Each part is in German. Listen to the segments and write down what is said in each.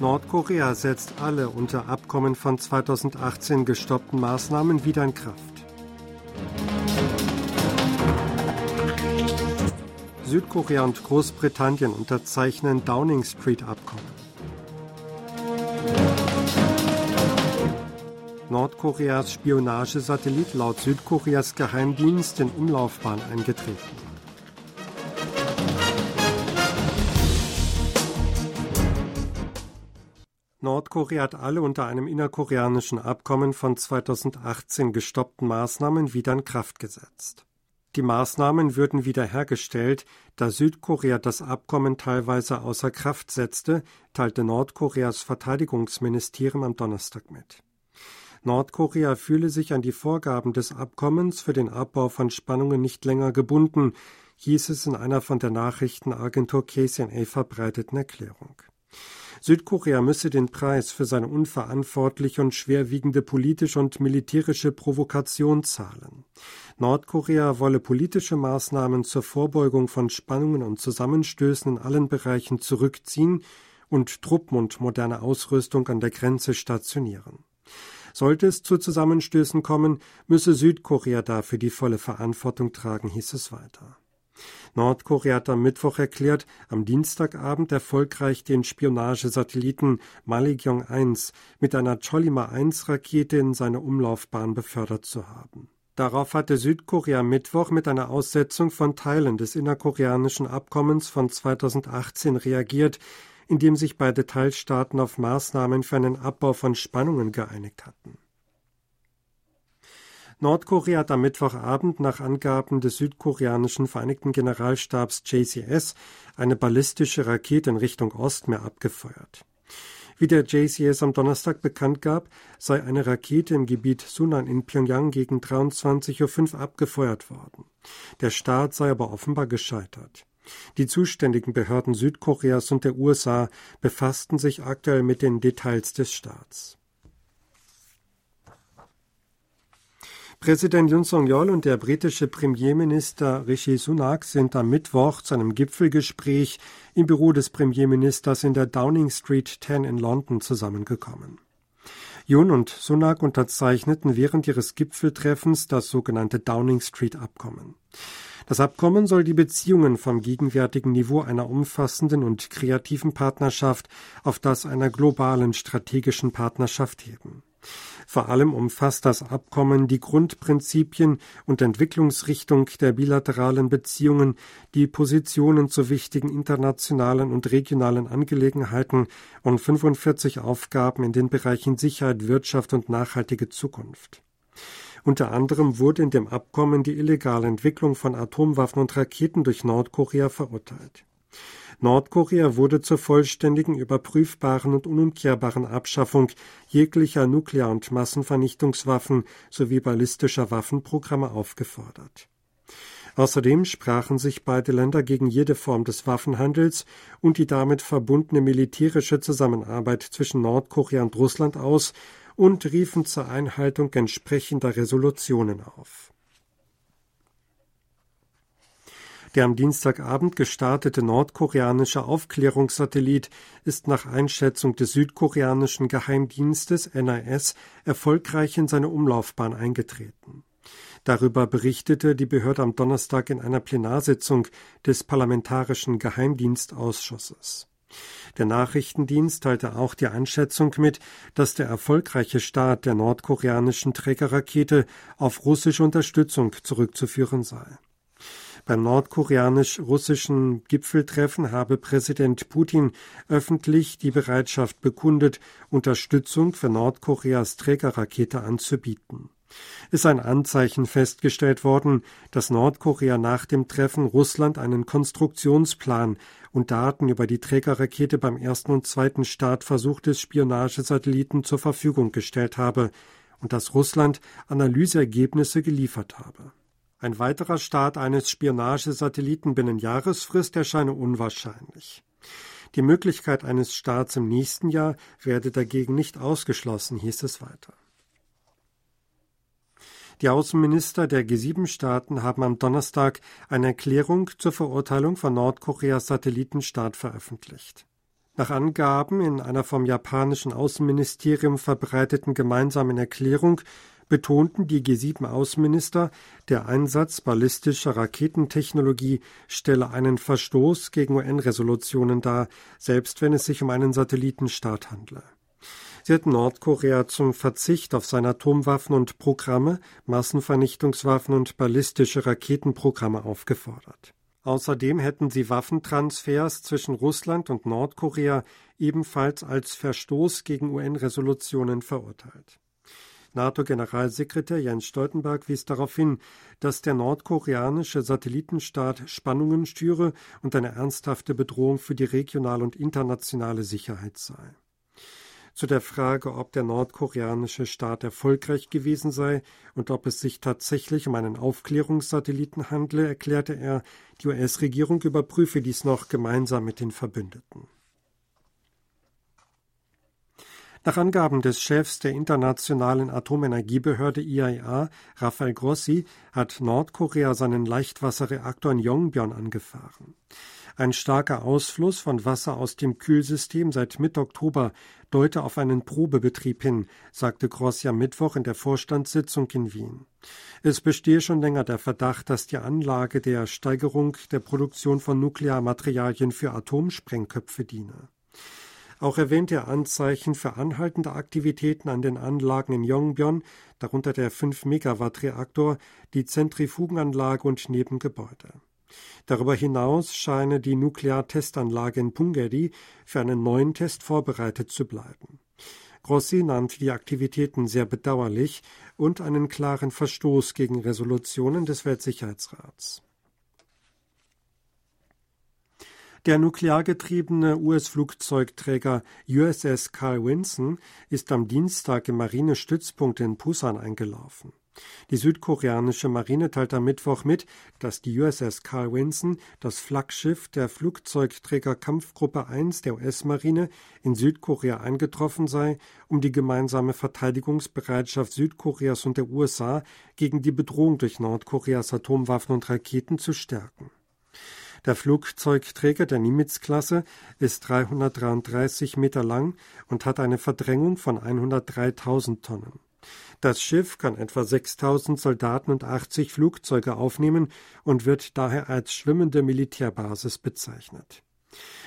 Nordkorea setzt alle unter Abkommen von 2018 gestoppten Maßnahmen wieder in Kraft. Südkorea und Großbritannien unterzeichnen Downing Street Abkommen. Nordkoreas Spionagesatellit laut Südkoreas Geheimdienst in Umlaufbahn eingetreten. Nordkorea hat alle unter einem innerkoreanischen Abkommen von 2018 gestoppten Maßnahmen wieder in Kraft gesetzt. Die Maßnahmen würden wiederhergestellt, da Südkorea das Abkommen teilweise außer Kraft setzte, teilte Nordkoreas Verteidigungsministerium am Donnerstag mit. Nordkorea fühle sich an die Vorgaben des Abkommens für den Abbau von Spannungen nicht länger gebunden, hieß es in einer von der Nachrichtenagentur KCNA verbreiteten Erklärung. Südkorea müsse den Preis für seine unverantwortliche und schwerwiegende politische und militärische Provokation zahlen. Nordkorea wolle politische Maßnahmen zur Vorbeugung von Spannungen und Zusammenstößen in allen Bereichen zurückziehen und Truppen und moderne Ausrüstung an der Grenze stationieren. Sollte es zu Zusammenstößen kommen, müsse Südkorea dafür die volle Verantwortung tragen, hieß es weiter. Nordkorea hat am Mittwoch erklärt, am Dienstagabend erfolgreich den Spionagesatelliten Malikyong 1 mit einer Cholima 1 Rakete in seine Umlaufbahn befördert zu haben. Darauf hatte Südkorea Mittwoch mit einer Aussetzung von Teilen des innerkoreanischen Abkommens von 2018 reagiert, indem sich beide Teilstaaten auf Maßnahmen für einen Abbau von Spannungen geeinigt hatten. Nordkorea hat am Mittwochabend nach Angaben des südkoreanischen Vereinigten Generalstabs JCS eine ballistische Rakete in Richtung Ostmeer abgefeuert. Wie der JCS am Donnerstag bekannt gab, sei eine Rakete im Gebiet Sunan in Pyongyang gegen 23.05 Uhr abgefeuert worden. Der Start sei aber offenbar gescheitert. Die zuständigen Behörden Südkoreas und der USA befassten sich aktuell mit den Details des Starts. Präsident Yoon Song-yeol und der britische Premierminister Rishi Sunak sind am Mittwoch zu einem Gipfelgespräch im Büro des Premierministers in der Downing Street 10 in London zusammengekommen. Yoon und Sunak unterzeichneten während ihres Gipfeltreffens das sogenannte Downing Street Abkommen. Das Abkommen soll die Beziehungen vom gegenwärtigen Niveau einer umfassenden und kreativen Partnerschaft auf das einer globalen strategischen Partnerschaft heben. Vor allem umfasst das Abkommen die Grundprinzipien und Entwicklungsrichtung der bilateralen Beziehungen, die Positionen zu wichtigen internationalen und regionalen Angelegenheiten und 45 Aufgaben in den Bereichen Sicherheit, Wirtschaft und nachhaltige Zukunft. Unter anderem wurde in dem Abkommen die illegale Entwicklung von Atomwaffen und Raketen durch Nordkorea verurteilt. Nordkorea wurde zur vollständigen, überprüfbaren und unumkehrbaren Abschaffung jeglicher Nuklear- und Massenvernichtungswaffen sowie ballistischer Waffenprogramme aufgefordert. Außerdem sprachen sich beide Länder gegen jede Form des Waffenhandels und die damit verbundene militärische Zusammenarbeit zwischen Nordkorea und Russland aus und riefen zur Einhaltung entsprechender Resolutionen auf. Der am Dienstagabend gestartete nordkoreanische Aufklärungssatellit ist nach Einschätzung des südkoreanischen Geheimdienstes NIS erfolgreich in seine Umlaufbahn eingetreten. Darüber berichtete die Behörde am Donnerstag in einer Plenarsitzung des Parlamentarischen Geheimdienstausschusses. Der Nachrichtendienst teilte auch die Einschätzung mit, dass der erfolgreiche Start der nordkoreanischen Trägerrakete auf russische Unterstützung zurückzuführen sei. Beim nordkoreanisch-russischen Gipfeltreffen habe Präsident Putin öffentlich die Bereitschaft bekundet, Unterstützung für Nordkoreas Trägerrakete anzubieten. Ist ein Anzeichen festgestellt worden, dass Nordkorea nach dem Treffen Russland einen Konstruktionsplan und Daten über die Trägerrakete beim ersten und zweiten Startversuch des Spionagesatelliten zur Verfügung gestellt habe und dass Russland Analyseergebnisse geliefert habe. Ein weiterer Start eines Spionagesatelliten binnen Jahresfrist erscheine unwahrscheinlich. Die Möglichkeit eines Starts im nächsten Jahr werde dagegen nicht ausgeschlossen, hieß es weiter. Die Außenminister der G7-Staaten haben am Donnerstag eine Erklärung zur Verurteilung von Nordkoreas Satellitenstart veröffentlicht. Nach Angaben in einer vom japanischen Außenministerium verbreiteten gemeinsamen Erklärung betonten die G7-Außenminister, der Einsatz ballistischer Raketentechnologie stelle einen Verstoß gegen UN-Resolutionen dar, selbst wenn es sich um einen Satellitenstaat handle. Sie hätten Nordkorea zum Verzicht auf seine Atomwaffen und Programme, Massenvernichtungswaffen und ballistische Raketenprogramme aufgefordert. Außerdem hätten sie Waffentransfers zwischen Russland und Nordkorea ebenfalls als Verstoß gegen UN-Resolutionen verurteilt. NATO-Generalsekretär Jens Stoltenberg wies darauf hin, dass der nordkoreanische Satellitenstaat Spannungen stüre und eine ernsthafte Bedrohung für die regionale und internationale Sicherheit sei. Zu der Frage, ob der nordkoreanische Staat erfolgreich gewesen sei und ob es sich tatsächlich um einen Aufklärungssatelliten handle, erklärte er, die US-Regierung überprüfe dies noch gemeinsam mit den Verbündeten. Nach Angaben des Chefs der Internationalen Atomenergiebehörde IAEA, Rafael Grossi, hat Nordkorea seinen Leichtwasserreaktor in Yongbyon angefahren. Ein starker Ausfluss von Wasser aus dem Kühlsystem seit Mitte Oktober deute auf einen Probebetrieb hin, sagte Grossi am Mittwoch in der Vorstandssitzung in Wien. Es bestehe schon länger der Verdacht, dass die Anlage der Steigerung der Produktion von Nuklearmaterialien für Atomsprengköpfe diene. Auch erwähnte er Anzeichen für anhaltende Aktivitäten an den Anlagen in Yongbyon, darunter der 5-Megawatt-Reaktor, die Zentrifugenanlage und Nebengebäude. Darüber hinaus scheine die Nukleartestanlage in Punggye-ri für einen neuen Test vorbereitet zu bleiben. Grossi nannte die Aktivitäten sehr bedauerlich und einen klaren Verstoß gegen Resolutionen des Weltsicherheitsrats. Der nukleargetriebene US-Flugzeugträger USS Carl Vinson ist am Dienstag im Marinestützpunkt in Pusan eingelaufen. Die südkoreanische Marine teilt am Mittwoch mit, dass die USS Carl Vinson, das Flaggschiff der Flugzeugträger Kampfgruppe 1 der US-Marine, in Südkorea eingetroffen sei, um die gemeinsame Verteidigungsbereitschaft Südkoreas und der USA gegen die Bedrohung durch Nordkoreas Atomwaffen und Raketen zu stärken. Der Flugzeugträger der Nimitz-Klasse ist 333 Meter lang und hat eine Verdrängung von 103.000 Tonnen. Das Schiff kann etwa 6000 Soldaten und 80 Flugzeuge aufnehmen und wird daher als schwimmende Militärbasis bezeichnet.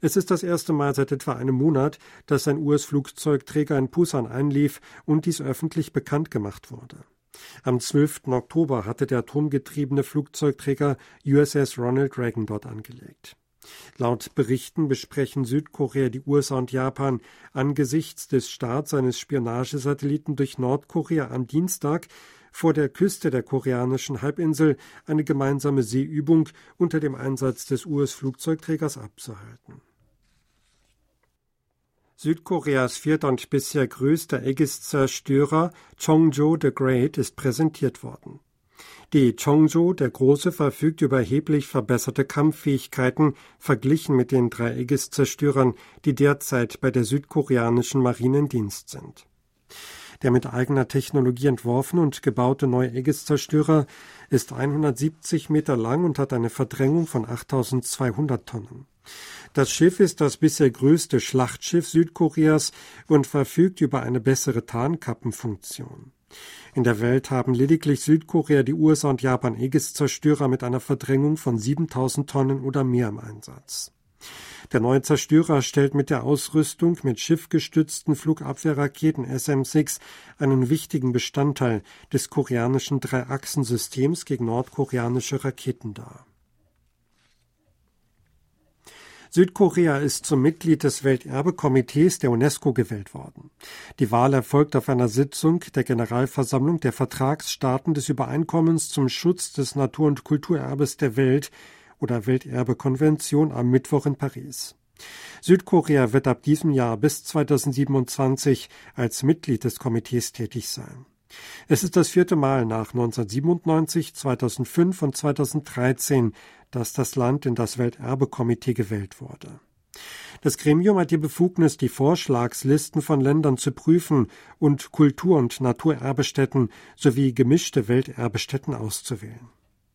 Es ist das erste Mal seit etwa einem Monat, dass ein US-Flugzeugträger in Pusan einlief und dies öffentlich bekannt gemacht wurde. Am 12. Oktober hatte der atomgetriebene Flugzeugträger USS Ronald Reagan dort angelegt. Laut Berichten besprechen Südkorea, die USA und Japan angesichts des Starts eines Spionagesatelliten durch Nordkorea am Dienstag vor der Küste der koreanischen Halbinsel eine gemeinsame Seeübung unter dem Einsatz des US-Flugzeugträgers abzuhalten. Südkoreas vierter und bisher größter Aegis-Zerstörer Chongjo the Great ist präsentiert worden. Die Chongzhou, der Große, verfügt über erheblich verbesserte Kampffähigkeiten verglichen mit den drei Aegis-Zerstörern, die derzeit bei der südkoreanischen Marine in Dienst sind. Der mit eigener Technologie entworfene und gebaute neue Aegis-Zerstörer ist 170 Meter lang und hat eine Verdrängung von 8200 Tonnen. Das Schiff ist das bisher größte Schlachtschiff Südkoreas und verfügt über eine bessere Tarnkappenfunktion. In der Welt haben lediglich Südkorea, die USA und Japan Aegis-Zerstörer mit einer Verdrängung von 7000 Tonnen oder mehr im Einsatz. Der neue Zerstörer stellt mit der Ausrüstung mit schiffgestützten Flugabwehrraketen SM-6 einen wichtigen Bestandteil des koreanischen Dreiachsensystems gegen nordkoreanische Raketen dar. Südkorea ist zum Mitglied des Welterbekomitees der UNESCO gewählt worden. Die Wahl erfolgt auf einer Sitzung der Generalversammlung der Vertragsstaaten des Übereinkommens zum Schutz des Natur- und Kulturerbes der Welt oder Welterbekonvention am Mittwoch in Paris. Südkorea wird ab diesem Jahr bis 2027 als Mitglied des Komitees tätig sein. Es ist das vierte Mal nach 1997, 2005 und 2013, dass das Land in das Welterbekomitee gewählt wurde. Das Gremium hat die Befugnis, die Vorschlagslisten von Ländern zu prüfen und Kultur- und Naturerbestätten sowie gemischte Welterbestätten auszuwählen.